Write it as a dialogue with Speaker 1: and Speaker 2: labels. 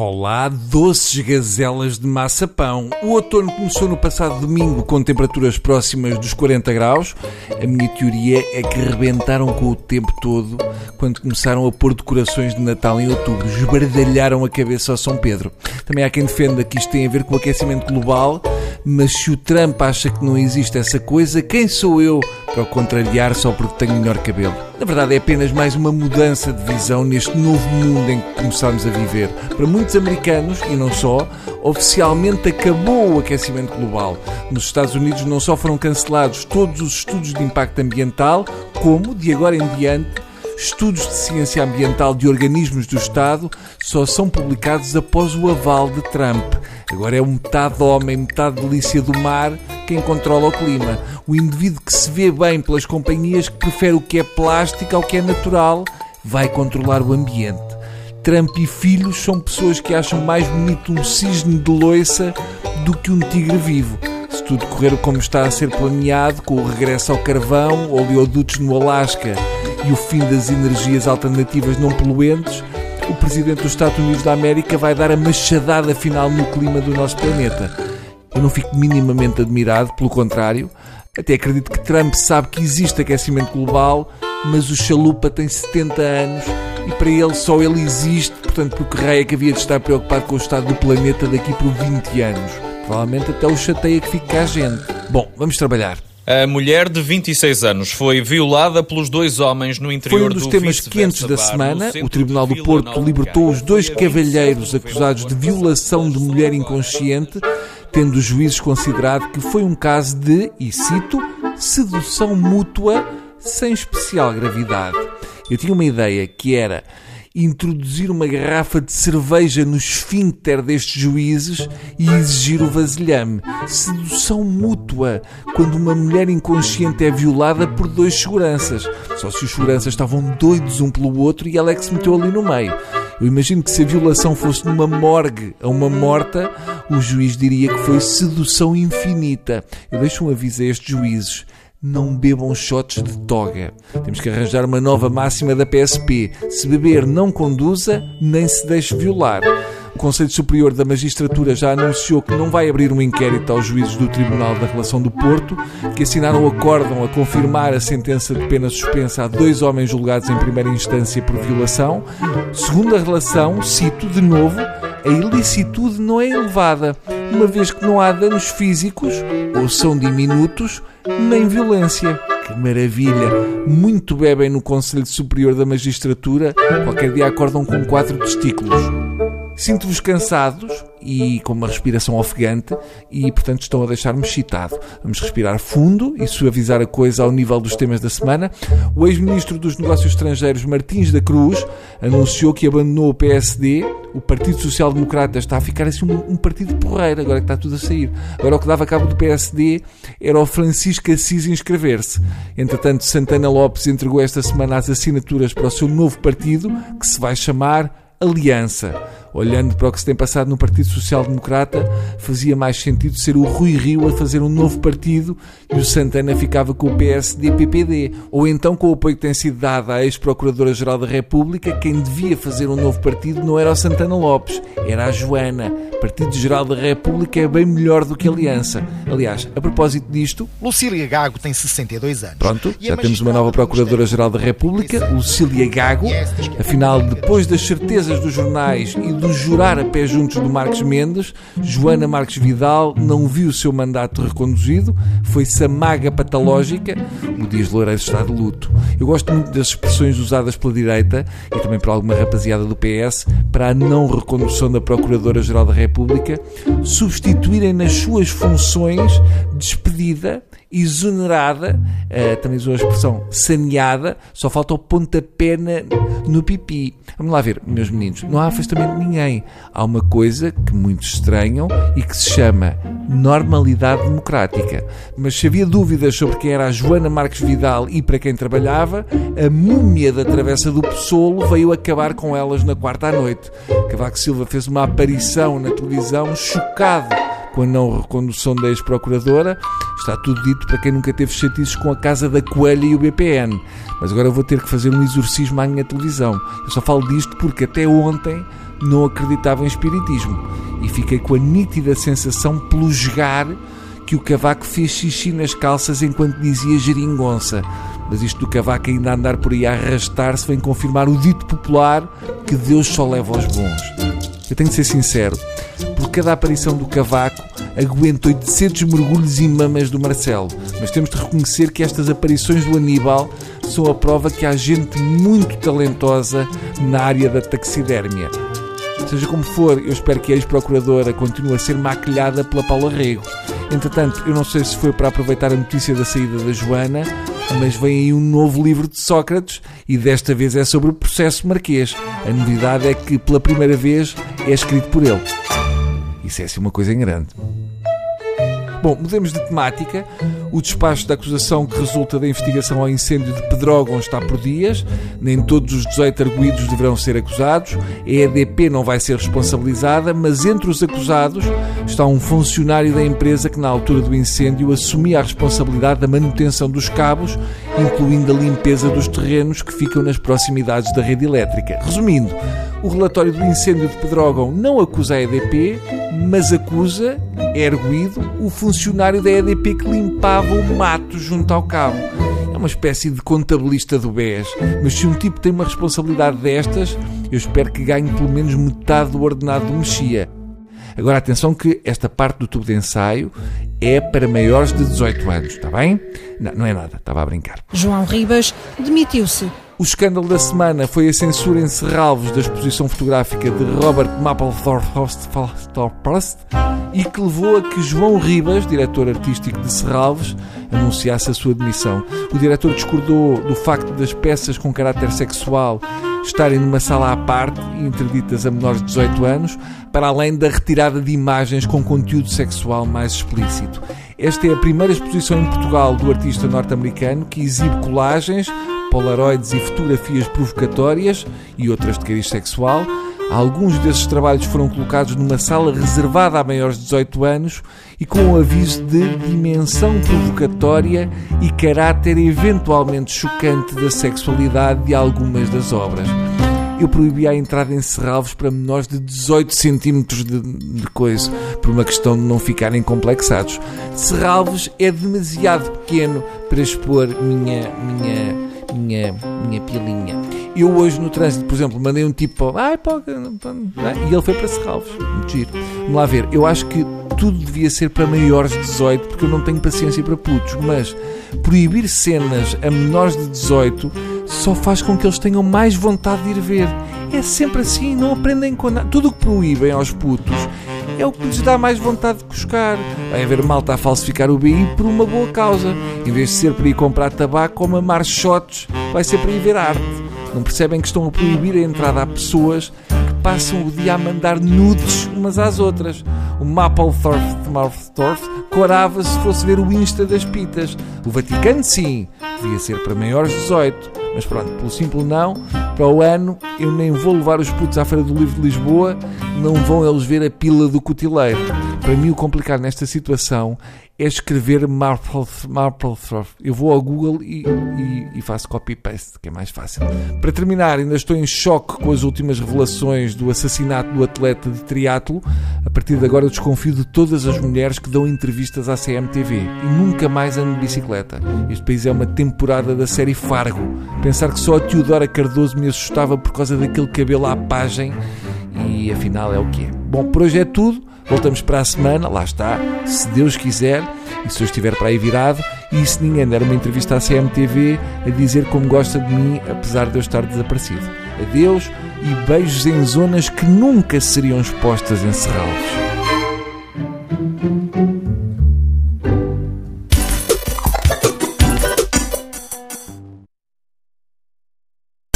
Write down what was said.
Speaker 1: Olá, doces gazelas de maçapão. O outono começou no passado domingo com temperaturas próximas dos 40 graus. A minha teoria é que rebentaram com o tempo todo quando começaram a pôr decorações de Natal em outubro. Esbardalharam a cabeça ao São Pedro. Também há quem defenda que isto tem a ver com o aquecimento global, mas se o Trump acha que não existe essa coisa, quem sou eu para o contrariar só porque tenho melhor cabelo? Na verdade, é apenas mais uma mudança de visão neste novo mundo em que começamos a viver. Para muitos americanos, e não só, oficialmente acabou o aquecimento global. Nos Estados Unidos não só foram cancelados todos os estudos de impacto ambiental, como, de agora em diante, estudos de ciência ambiental de organismos do Estado só são publicados após o aval de Trump. Agora é um metade homem, metade delícia do mar quem controla o clima. O indivíduo que se vê bem pelas companhias que prefere o que é plástico ao que é natural vai controlar o ambiente. Trump e filhos são pessoas que acham mais bonito um cisne de loiça do que um tigre vivo. Se tudo correr como está a ser planeado, com o regresso ao carvão, oleodutos no Alasca e o fim das energias alternativas não poluentes, o presidente dos Estados Unidos da América vai dar a machadada final no clima do nosso planeta. Eu não fico minimamente admirado, pelo contrário, até acredito que Trump sabe que existe aquecimento global, mas o chalupa tem 70 anos e para ele só ele existe, portanto, porque raio é que havia de estar preocupado com o estado do planeta daqui por 20 anos. Provavelmente até o chateia que cá a gente. Bom, vamos trabalhar.
Speaker 2: A mulher de 26 anos foi violada pelos dois homens no interior
Speaker 1: Foi um dos
Speaker 2: do
Speaker 1: temas quentes da semana. O Tribunal do Porto libertou os dois cavalheiros acusados de violação de mulher inconsciente, tendo os juízes considerado que foi um caso de, e cito, sedução mútua sem especial gravidade. Eu tinha uma ideia que era introduzir uma garrafa de cerveja no esfíncter destes juízes e exigir o vasilhame. Sedução mútua, quando uma mulher inconsciente é violada por dois seguranças. Só se os seguranças estavam doidos um pelo outro e ela é que se meteu ali no meio. Eu imagino que se a violação fosse numa morgue a uma morta, o juiz diria que foi sedução infinita. Eu deixo um aviso a estes juízes não bebam shots de toga. Temos que arranjar uma nova máxima da PSP. Se beber, não conduza, nem se deixe violar. O Conselho Superior da Magistratura já anunciou que não vai abrir um inquérito aos juízes do Tribunal da Relação do Porto, que assinaram o acórdão a confirmar a sentença de pena suspensa a dois homens julgados em primeira instância por violação. Segundo a relação, cito de novo, a ilicitude não é elevada, uma vez que não há danos físicos, ou são diminutos, nem violência. Que maravilha! Muito bebem no Conselho Superior da Magistratura, qualquer dia acordam com quatro testículos. Sinto-vos cansados e com uma respiração ofegante e, portanto, estão a deixar-me excitado. Vamos respirar fundo e suavizar a coisa ao nível dos temas da semana. O ex-ministro dos Negócios Estrangeiros, Martins da Cruz, anunciou que abandonou o PSD. O Partido Social Democrata está a ficar assim um, um partido porreiro, agora que está tudo a sair. Agora o que dava cabo do PSD era o Francisco Assis inscrever-se. Entretanto, Santana Lopes entregou esta semana as assinaturas para o seu novo partido, que se vai chamar Aliança. Olhando para o que se tem passado no Partido Social Democrata, fazia mais sentido ser o Rui Rio a fazer um novo partido e o Santana ficava com o PSD-PPD. Ou então, com o apoio que tem sido dado à ex-Procuradora-Geral da República, quem devia fazer um novo partido não era o Santana Lopes, era a Joana. Partido Geral da República é bem melhor do que Aliança. Aliás, a propósito disto...
Speaker 3: Lucília Gago tem 62 anos.
Speaker 1: Pronto, já temos uma nova Procuradora-Geral da República, Lucília Gago. Afinal, depois das certezas dos jornais e do jurar a pé juntos do Marcos Mendes, Joana Marques Vidal não viu o seu mandato reconduzido, foi-se a maga patológica, o Dias Loureiro está de luto. Eu gosto muito das expressões usadas pela direita e também por alguma rapaziada do PS para a não recondução da Procuradora-Geral da República substituírem nas suas funções despedida exonerada, uh, também usou a expressão saneada, só falta o pontapé na, no pipi. Vamos lá ver, meus meninos, não há afastamento de ninguém. Há uma coisa que muitos estranham e que se chama normalidade democrática. Mas se havia dúvidas sobre quem era a Joana Marques Vidal e para quem trabalhava, a múmia da Travessa do Poçolo veio acabar com elas na quarta à noite. Cavaco Silva fez uma aparição na televisão chocado com a não recondução da ex-procuradora. Está tudo dito para quem nunca teve chatices com a Casa da Coelha e o BPN. Mas agora vou ter que fazer um exorcismo à minha televisão. Eu só falo disto porque até ontem não acreditava em espiritismo e fiquei com a nítida sensação pelo jogar que o cavaco fez xixi nas calças enquanto dizia geringonça. Mas isto do cavaco ainda andar por aí a arrastar-se vem confirmar o dito popular que Deus só leva aos bons. Eu tenho de ser sincero, por cada aparição do cavaco aguento 800 mergulhos e mamas do Marcelo, mas temos de reconhecer que estas aparições do Aníbal são a prova que há gente muito talentosa na área da taxidérmia. Seja como for, eu espero que a ex-procuradora continue a ser maquilhada pela Paula Rego. Entretanto, eu não sei se foi para aproveitar a notícia da saída da Joana, mas vem aí um novo livro de Sócrates e desta vez é sobre o processo marquês. A novidade é que pela primeira vez é escrito por ele. Isso é assim uma coisa em grande. Bom, mudemos de temática. O despacho da acusação que resulta da investigação ao incêndio de Pedrógão está por dias. Nem todos os 18 arguídos deverão ser acusados. A EDP não vai ser responsabilizada, mas entre os acusados está um funcionário da empresa que, na altura do incêndio, assumia a responsabilidade da manutenção dos cabos, incluindo a limpeza dos terrenos que ficam nas proximidades da rede elétrica. Resumindo, o relatório do incêndio de Pedrógão não acusa a EDP, mas acusa, é erguido, o funcionário da EDP que limpava o mato junto ao cabo. É uma espécie de contabilista do BES, mas se um tipo tem uma responsabilidade destas, eu espero que ganhe pelo menos metade do ordenado do Mexia. Agora atenção que esta parte do tubo de ensaio é para maiores de 18 anos, está bem? Não, não é nada, estava a brincar.
Speaker 4: João Ribas demitiu-se.
Speaker 1: O escândalo da semana foi a censura em Serralvos da exposição fotográfica de Robert Mapplethorpe e que levou a que João Ribas, diretor artístico de Serralves, anunciasse a sua demissão. O diretor discordou do facto das peças com caráter sexual estarem numa sala à parte interditas a menores de 18 anos, para além da retirada de imagens com conteúdo sexual mais explícito. Esta é a primeira exposição em Portugal do artista norte-americano que exibe colagens polaroids e fotografias provocatórias e outras de cariz sexual. Alguns desses trabalhos foram colocados numa sala reservada a maiores de 18 anos e com o aviso de dimensão provocatória e caráter eventualmente chocante da sexualidade de algumas das obras. Eu proibi a entrada em Serralvos para menores de 18 centímetros de, de coisa, por uma questão de não ficarem complexados. Serralvos é demasiado pequeno para expor minha, minha minha, minha pilinha. Eu hoje no trânsito, por exemplo, mandei um tipo, ai, pô, e ele foi para Serralves. Muito giro. Vamos lá ver. Eu acho que tudo devia ser para maiores de 18, porque eu não tenho paciência para putos, mas proibir cenas a menores de 18 só faz com que eles tenham mais vontade de ir ver. É sempre assim, não aprendem com nada. Tudo o que proíbem aos putos é o que lhes dá mais vontade de cuscar. Vai haver malta a falsificar o BI por uma boa causa. Em vez de ser para ir comprar tabaco ou mamar shots, vai ser para ir ver arte. Não percebem que estão a proibir a entrada a pessoas que passam o dia a mandar nudes umas às outras. O Mapplethorpe Mouththorpe corava se fosse ver o Insta das pitas. O Vaticano, sim, devia ser para maiores de 18. Mas pronto, pelo simples não, para o ano eu nem vou levar os putos à Feira do Livro de Lisboa, não vão eles ver a pila do cutileiro. Para mim o complicado nesta situação é escrever Marplethorpe. Eu vou ao Google e, e, e faço copy-paste, que é mais fácil. Para terminar, ainda estou em choque com as últimas revelações do assassinato do atleta de triatlo. A partir de agora eu desconfio de todas as mulheres que dão entrevistas à CMTV e nunca mais ando de bicicleta. Este país é uma temporada da série Fargo. Pensar que só a Teodora Cardoso assustava por causa daquele cabelo à pagem e afinal é o que é. Bom, por hoje é tudo. Voltamos para a semana, lá está, se Deus quiser, e se eu estiver para aí virado, e se ninguém der uma entrevista à CMTV a dizer como gosta de mim, apesar de eu estar desaparecido. Adeus e beijos em zonas que nunca seriam expostas em Serralves.